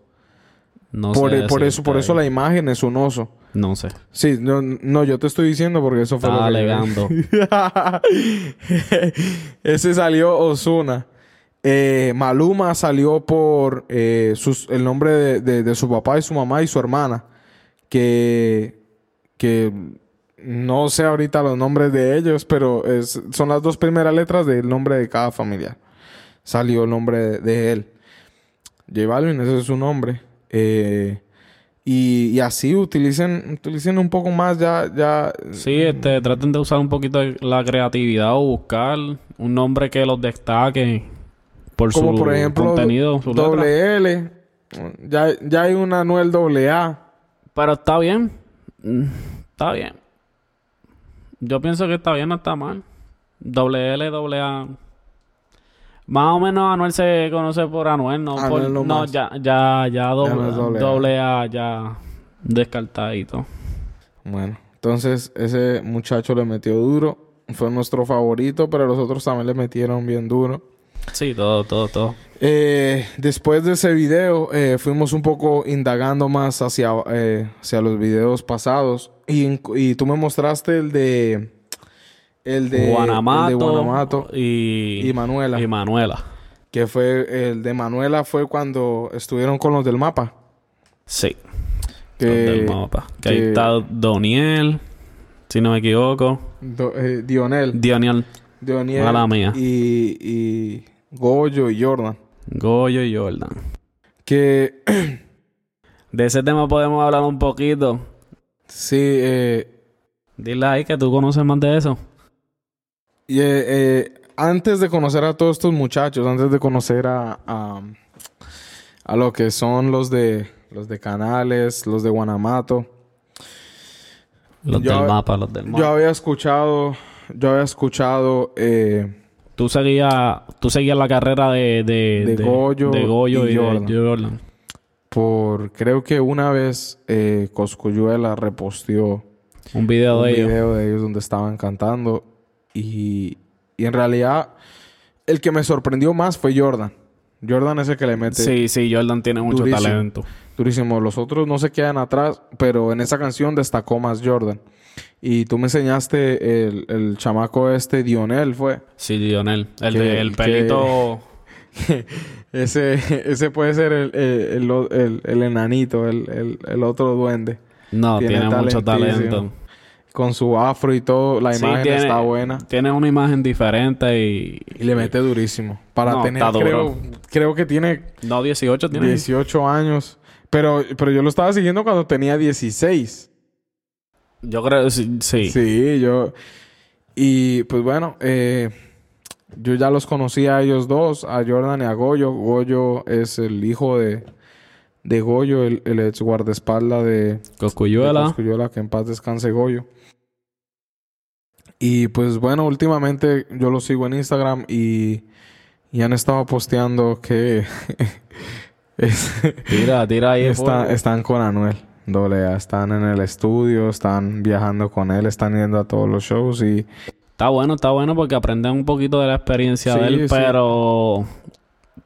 No por, sé por eso, por eso la imagen es un oso. No sé. Sí, no, no, yo te estoy diciendo porque eso fue Está lo que alegando. Ese salió Osuna. Eh, Maluma salió por eh, sus- el nombre de, de- de su papá y su mamá y su hermana. Que, que no sé ahorita los nombres de ellos, pero es- son las dos primeras letras del nombre de cada familiar. Salió el nombre de, de él. J Balvin, ese es su nombre. Eh, y, y así utilicen, utilicen un poco más ya, ya Sí, este, traten de usar un poquito la creatividad o buscar un nombre que los destaque por como su por ejemplo contenido, su doble L. Ya, ya hay un Anuel doble A. Pero está bien. Mm, Está bien. Yo pienso que está bien, no está mal. Doble L, doble A. Más o menos Anuel se conoce por Anuel, no Anuel por... no No, más. ya, ya, ya doble, no es doble A. A ya descartadito. Bueno, entonces ese muchacho le metió duro. Fue nuestro favorito, pero los otros también le metieron bien duro. Sí, todo, todo, todo. Eh, después de ese video, eh, fuimos un poco indagando más hacia, eh, hacia los videos pasados. Y, y tú me mostraste el de. El de. Guanamato, el de Guanamato y, y Manuela. y Manuela. Que fue. El de Manuela fue cuando estuvieron con los del mapa. Sí. Que, Los del mapa. Que, ahí está Doniel, si no me equivoco. Do- eh, Dionel. Mala mía. Y, y Goyo y Jordan. Goyo y Jordan. Que De ese tema podemos hablar un poquito. sí, eh, Dile ahí que tú conoces más de eso. Y, eh, eh, antes de conocer a todos estos muchachos, antes de conocer a, a, a lo que son los de los de Canales, los de Guanamato, Los Yo- del mapa, los del yo mapa. había escuchado, yo había escuchado eh, Tú seguías, tú seguías la carrera de, de, De Goyo de Goyo y y, Jordan. de Jordan. por, creo que una vez eh, Coscuyuela reposteó Un video un de ellos. video de ellos donde estaban cantando y, y en realidad el que me sorprendió más fue Jordan. Jordan es el que le mete Sí, sí, Jordan tiene mucho Durísimo. talento. durísimo. Los otros no se quedan atrás, pero en esa canción destacó más Jordan. Y tú me enseñaste el, el chamaco este, Dionel, fue. Sí, Dionel. El Que- de el que- pelito. ese, ese puede ser el, el, el- enanito, el, el- el otro duende. No, tiene tiene, mucho talento. Con su afro y todo, la Sí, imagen tiene- está buena. Tiene una imagen diferente y. Y le mete durísimo. Para No, tener, creo, creo que tiene No, 18 tiene. 18 años. Pero, pero yo lo estaba siguiendo cuando tenía 16. Yo creo sí. Sí. Yo. Y pues bueno, eh, yo ya los conocí a ellos dos, a Jordan y a Goyo. Goyo es el hijo de, de Goyo, el, el ex guardaespaldas de, de Coscuyuela. Que en paz descanse Goyo. Y pues bueno, últimamente yo lo sigo en Instagram y, y han estado posteando que es- Tira, tira ahí. está- están con Anuel. Doble A. Están en el estudio, están viajando con él, están yendo a todos los shows y Está bueno, está bueno porque aprenden un poquito de la experiencia de él, sí. pero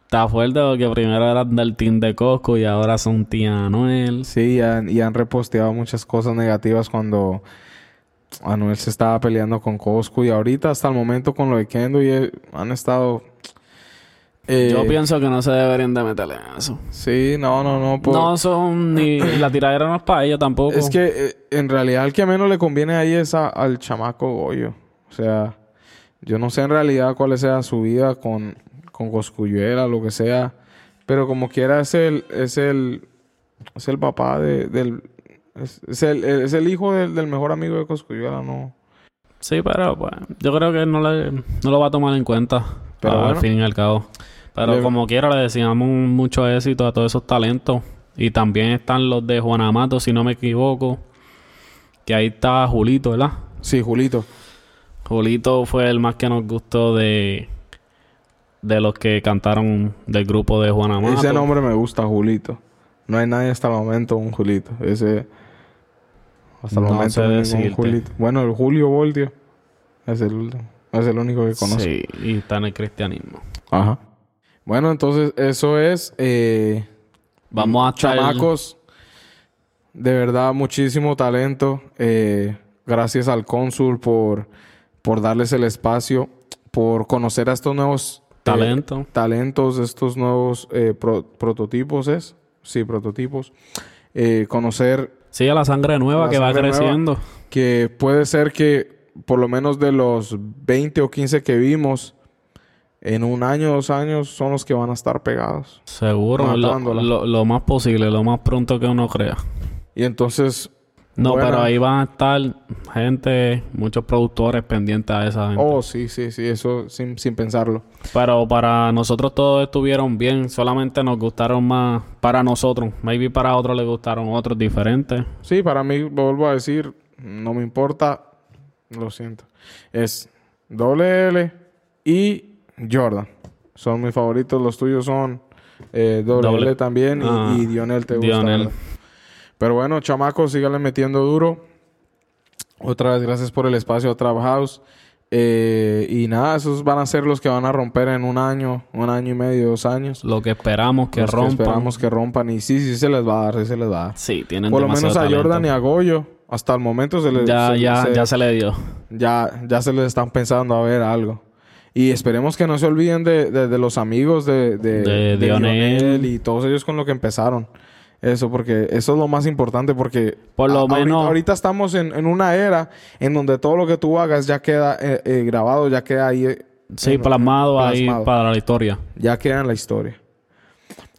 está fuerte porque primero eran del team de Cosco y ahora son tía Anuel. sí, y han, y han reposteado muchas cosas negativas cuando Anuel se estaba peleando con Cosco y ahorita hasta el momento con lo de Kendo y él han estado... eh, Yo pienso que no se deberían de meterle en eso. Sí, no, no, no. por- No son ni... La tiradera no es para ella tampoco. Es que eh, en realidad el que menos le conviene ahí es a- al chamaco Goyo. O sea, yo no sé en realidad cuál sea su vida con, con Coscuyuela, lo que sea. Pero como quiera es el, es el, es el papá de, del... Es, es el, es el hijo del, del mejor amigo de Coscuyuela, ¿no? Sí, pero pues, yo creo que no, le, no lo va a tomar en cuenta. Pero al bueno. fin y al cabo. Pero Le- como quiera, le deseamos mucho éxito a todos esos talentos. Y también están los de Juan Amato, si no me equivoco. Que ahí está Julito, ¿verdad? Sí, Julito. Julito fue el más que nos gustó de, de los que cantaron del grupo de Juan Amato. Ese nombre me gusta, Julito. No hay nadie hasta el momento un Julito. Ese... Hasta el No momento sé ningún. Julito. Bueno, el Julio Voltio. Es el, es el único que conozco. Sí, y está en el cristianismo. Ajá. Bueno, entonces eso es... eh, Vamos a Chamacos, de verdad, muchísimo talento. Eh, gracias al cónsul por, por darles el espacio, por conocer a estos nuevos eh, Talento. talentos, estos nuevos pro- prototipos, ¿es? Sí, prototipos. Conocer Sí, a la sangre nueva La que va nueva. creciendo. que puede ser que por lo menos de los 20 o 15 que vimos, en un año, dos años, son los que van a estar pegados. Seguro, lo, Matándola. lo- lo más posible, lo más pronto que uno crea. Y entonces, No, pero ahí van a estar gente, muchos productores pendientes a esa gente. oh, sí, sí, sí, eso sin, sin pensarlo. Pero para nosotros todos estuvieron bien, solamente nos gustaron más para nosotros. Maybe para otros les gustaron otros diferentes. Sí, para mí, vuelvo a decir, no me importa, lo siento. Es doble L y Jordan. Son mis favoritos, los tuyos son eh, doble, Doble- L también y- Ah, y, Dionel te gusta. Dionel. ¿verdad? Pero bueno, chamacos, síganle metiendo duro. Otra vez, gracias por el espacio a Trap House. Eh, y nada, esos van a ser los que van a romper en un año, un año y medio, dos años. Lo que esperamos que Los rompan. esperamos que rompan. Y sí, sí se les va a dar, sí se les va a dar. Sí, tienen Por lo menos a Jordan y talento. a Goyo, hasta el momento se les... Ya, se- ya, se- ya se le dio. ya, ya se les están pensando a ver algo. Y esperemos que no se olviden de, de- de los amigos de, de, De de Dionel. Dionel y todos ellos con lo que empezaron. Eso, porque eso es lo más importante, porque Por lo a- menos- ahorita, estamos en, en una era en donde todo lo que tú hagas ya queda eh, eh, grabado, ya queda ahí, eh, Sí, en- plasmado ahí para la historia. ya queda en la historia.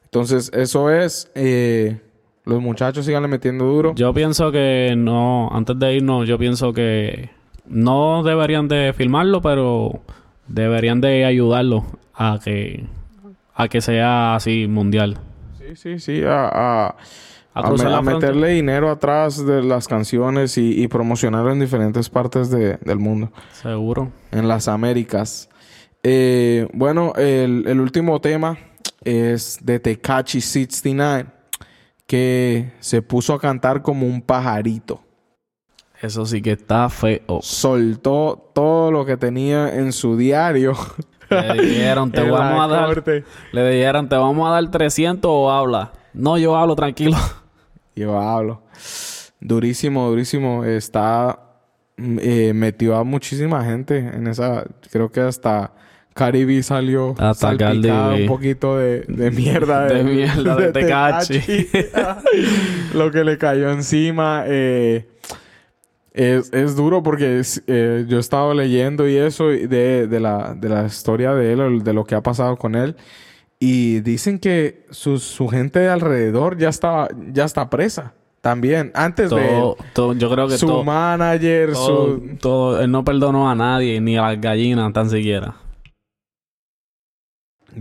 Entonces, eso es, eh, los muchachos sigan metiendo duro. Yo pienso que no, antes de irnos, yo pienso que no deberían de filmarlo, pero deberían de ayudarlo a que a que sea así mundial. Sí, sí, sí, a, a, A me- meterle dinero atrás de las canciones y, y promocionarlo en diferentes partes de- del mundo, Seguro. en las Américas. Eh, bueno, el, el último tema es de Tekachi 69, que se puso a cantar como un pajarito. Eso sí que está feo. Soltó todo lo que tenía en su diario. Le dijeron, te vamos a dar, corte. le dijeron, te vamos a dar 300 o habla. No, yo hablo tranquilo. Yo hablo. Durísimo, durísimo. Está... mm, eh, metió a muchísima gente en esa... Creo que hasta... Caribe salió Hasta un poquito de, de mierda De mierda de Tekashi. Lo que le cayó encima. eh, es, es duro porque es- eh, yo he estado leyendo y eso de, de la, de la historia de él, de lo que ha pasado con él. Y dicen que su, su gente de alrededor ya está, ya está presa. También. Antes de él. Todo, todo- yo creo que Su todo, manager, todo, su... todo- él no perdonó a nadie, ni a las gallinas tan siquiera.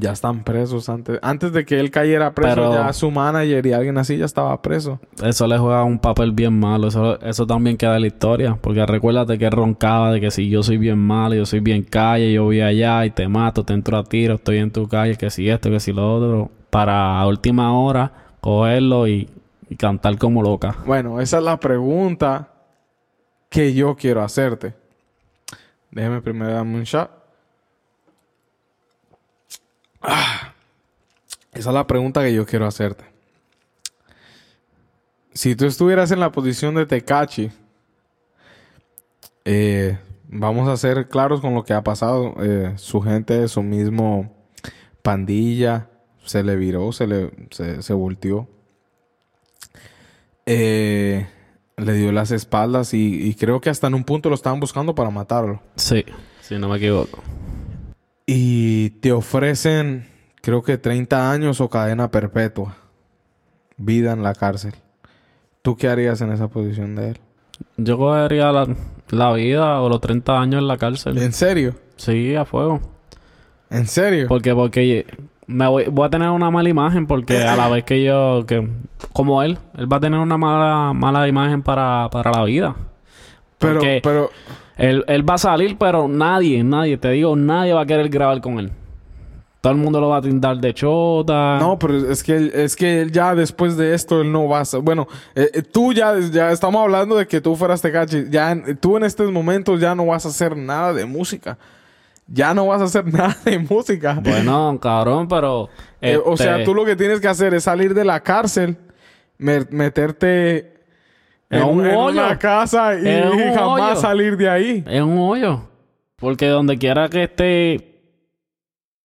Ya están presos antes. Antes de que él cayera preso, Pero- ya su manager y alguien así ya estaba preso. Eso le juega un papel bien malo. Eso, eso también queda en la historia. Porque recuérdate que roncaba de que si yo soy bien malo, yo soy bien calle, yo voy allá y te mato, te entro a tiro, estoy en tu calle, que si esto, que si lo otro. Para a última hora cogerlo y, y cantar como loca. Bueno, esa es la pregunta que yo quiero hacerte. Déjeme primero darme un shot. Ah. Esa es la pregunta que yo quiero hacerte. Si tú estuvieras en la posición de Tecachi, eh, vamos a ser claros con lo que ha pasado. Eh, su gente, su mismo pandilla, se le viró, se le se, se volteó. Eh, le dio las espaldas y, creo que hasta en un punto lo estaban buscando para matarlo. Sí, si no me equivoco. Y te ofrecen, creo que 30 años o cadena perpetua. Vida en la cárcel. ¿Tú qué harías en esa posición de él? Yo cogería la, la vida o los 30 años en la cárcel. ¿En serio? Sí, a fuego. ¿En serio? Porque, porque me voy, voy a tener una mala imagen porque a la vez que yo, que como él, él va a tener una mala, mala imagen para, para la vida. pero, porque- pero, Él, él va a salir, pero nadie, nadie, te digo, nadie va a querer grabar con él. Todo el mundo lo va a tindar de chota. no, pero es que, él- es que él ya después de esto él no va a... ser- Bueno, eh, eh, tú ya, ya estamos hablando de que tú fueras Tecachi. Ya, tú en estos momentos ya no vas a hacer nada de música. Ya no vas a hacer nada de música. Bueno, cabrón, pero... Eh, o sea, este, tú lo que tienes que hacer es salir de la cárcel, me- meterte en, un en hoyo. una casa y, un y jamás hoyo. salir de ahí. Es un hoyo. Porque donde quiera que esté...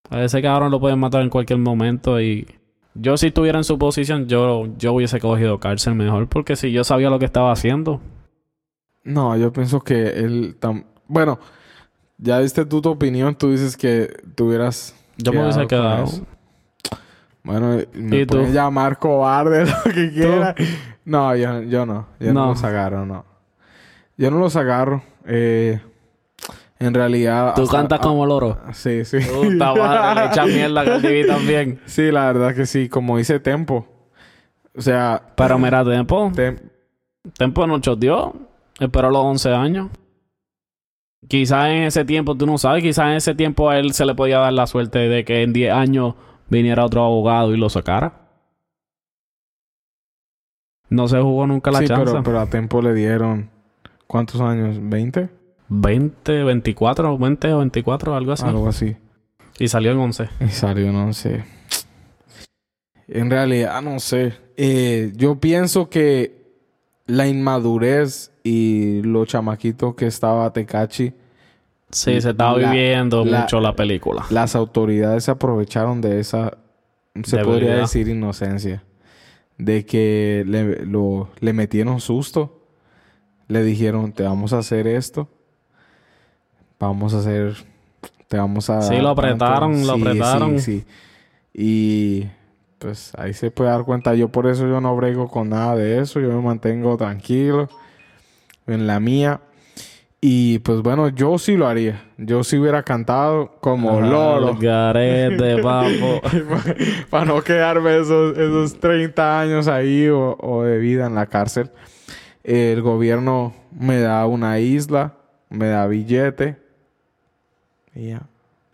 A ese cabrón lo pueden matar en cualquier momento y... Yo si estuviera en su posición, yo, yo hubiese cogido cárcel mejor. Porque si yo sabía lo que estaba haciendo... No, yo pienso que él... tam- Bueno, ya diste tú tu opinión. Tú dices que tuvieras... Yo me hubiese quedado. Bueno, me puedes llamar cobarde, lo que quieras. No, yo, yo no. Yo no. No. los agarro, no. Yo no los agarro. Eh, en realidad... Tú cantas ah, como loro. Sí, sí. Puta madre, le echa mierda a B también. Sí, la verdad que sí, como dice Tempo. O sea, Pero mira, Tempo. Tem- Tempo no choteó. Esperó los 11 años. Quizás en ese tiempo, tú no sabes, quizás en ese tiempo a él se le podía dar la suerte de que en 10 años viniera otro abogado y lo sacara. No se jugó nunca la sí, chance. pero, pero a Tempo le dieron ¿cuántos años? ¿20? 20, 24, 20 o 24, algo así. Algo así. Y salió en 11. Y salió, no sé. En realidad, no sé. Eh, yo pienso que la inmadurez y lo chamaquito que estaba Tecachi, Sí, se estaba La- viviendo la- mucho la película. las autoridades se aprovecharon de esa, se podría decir, inocencia. De que le, lo- le metieron susto. Le dijeron, te vamos a hacer esto. Vamos a hacer... Te vamos a... Sí, lo apretaron, tanto". lo Sí, apretaron. Sí, sí. Y... Pues ahí se puede dar cuenta. Yo por eso yo no brego con nada de eso. Yo me mantengo tranquilo. En la mía. Y pues bueno, yo sí lo haría. Yo sí hubiera cantado como Lolo. Al garete, papo. Para no quedarme esos, esos 30 años ahí o, o de vida en la cárcel. El gobierno me da una isla, me da billete. Y ya.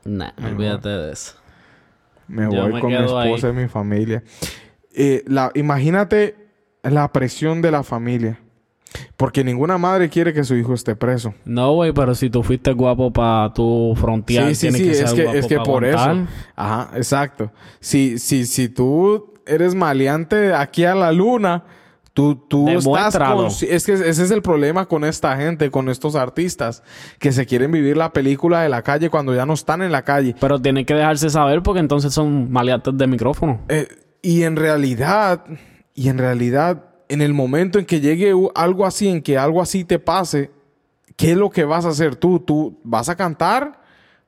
Nah, olvídate de eso. Me Yo voy me con mi ahí. esposa y mi familia. Eh, la, imagínate la presión de la familia. Porque ninguna madre quiere que su hijo esté preso. No, güey, pero si tú fuiste guapo para tu frontear, Sí, sí, sí, que ser es que, guapo es que por aguantar. eso. Ajá, exacto. Si, si, si tú eres maleante aquí a la luna, tú, tú estás consci- Es que ese es el problema con esta gente, con estos artistas, que se quieren vivir la película de la calle cuando ya no están en la calle. Pero tienen que dejarse saber porque entonces son maleantes de micrófono. Eh, y en realidad, y en realidad, en el momento en que llegue algo así, en que algo así te pase, ¿qué es lo que vas a hacer tú? ¿Tú vas a cantar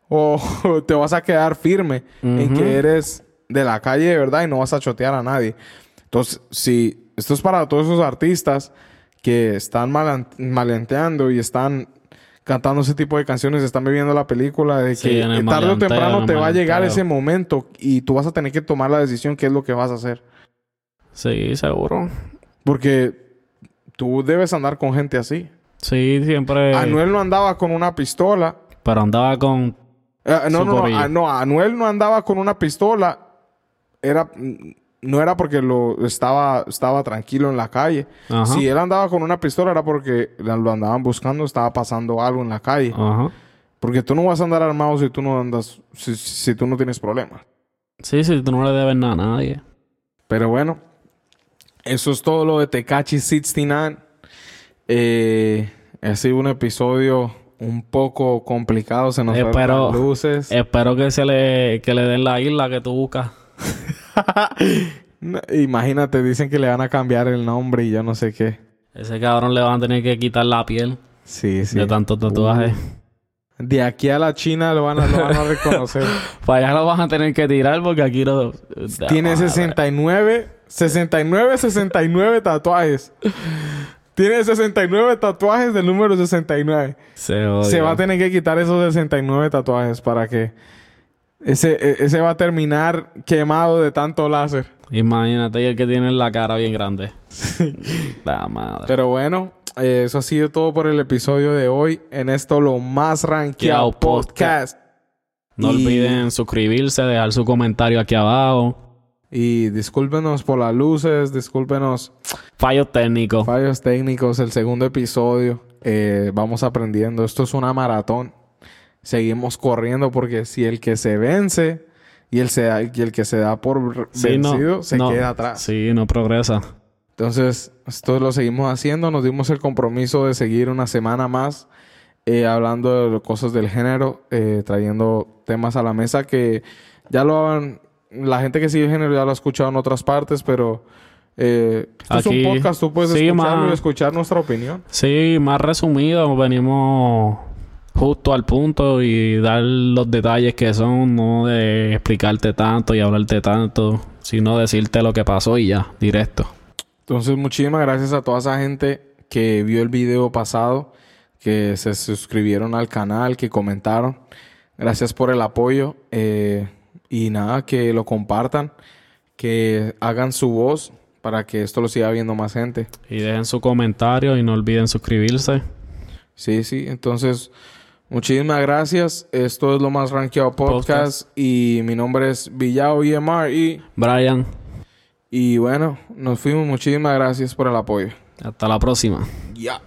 o te vas a quedar firme en que eres de la calle de verdad y no vas a chotear a nadie? Entonces, si esto es para todos esos artistas que están maleanteando y están cantando ese tipo de canciones, están viviendo la película de que tarde o temprano te va a llegar ese momento y tú vas a tener que tomar la decisión qué es lo que vas a hacer. Sí, seguro. Porque tú debes andar con gente así. Sí, siempre. Anuel no andaba con una pistola. Pero andaba con. Eh, no, no, no, ah, no, Anuel no andaba con una pistola. Era, no era porque lo estaba, estaba tranquilo en la calle. Ajá. Si él andaba con una pistola era porque lo andaban buscando, estaba pasando algo en la calle. Ajá. Porque tú no vas a andar armado si tú no andas, si, si tú no tienes problemas. Sí, sí, tú no le debes nada a nadie. Pero bueno, eso es todo lo de Tecachi 69. Eh, ha sido un episodio un poco complicado. Se nos Espero- las luces. Espero que se le, que le den la isla que tú buscas. Imagínate, dicen que le van a cambiar el nombre y yo no sé qué. Ese cabrón le van a tener que quitar la piel Sí, sí. de tantos tatuajes. De aquí a la China lo van a, lo van a reconocer. Para allá lo van a tener que tirar porque aquí no. Tiene 69, 69, 69 tatuajes. Tiene 69 tatuajes del número 69. Se, odia. Se va a tener que quitar esos 69 tatuajes para que ese, e- ese va a terminar quemado de tanto láser. Imagínate el que tiene la cara bien grande. la madre. Pero bueno, eh, eso ha sido todo por el episodio de hoy. En esto lo más rankeado Rankeado podcast. podcast. no y- olviden suscribirse, dejar su comentario aquí abajo. Y discúlpenos por las luces, discúlpenos Fallos técnicos. fallos técnicos, el segundo episodio. Eh, vamos aprendiendo. Esto es una maratón. Seguimos corriendo porque si el que se vence y el, se da- y el que se da por Sí, no, vencido se no. queda atrás. Sí, no progresa. Entonces, esto lo seguimos haciendo. Nos dimos el compromiso de seguir una semana más eh, hablando de cosas del género, eh, trayendo temas a la mesa que ya lo han... La gente que sigue género ya lo ha escuchado en otras partes, pero... Eh, esto es Aquí- un podcast, tú puedes sí, escucharlo ma. y escuchar nuestra opinión. Sí, más resumido, venimos justo al punto y dar los detalles que son, no de explicarte tanto y hablarte tanto, sino decirte lo que pasó y ya, directo. Entonces, muchísimas gracias a toda esa gente que vio el video pasado, que se suscribieron al canal, que comentaron. Gracias por el apoyo. eh, y nada, que lo compartan, que hagan su voz para que esto lo siga viendo más gente. Y dejen su comentario y no olviden suscribirse. Sí, sí. Entonces, muchísimas gracias. Esto es lo más rankeado podcast. Y mi nombre es Villao EMR. Y, Brian, y bueno, nos fuimos. Muchísimas gracias por el apoyo. hasta la próxima. Ya.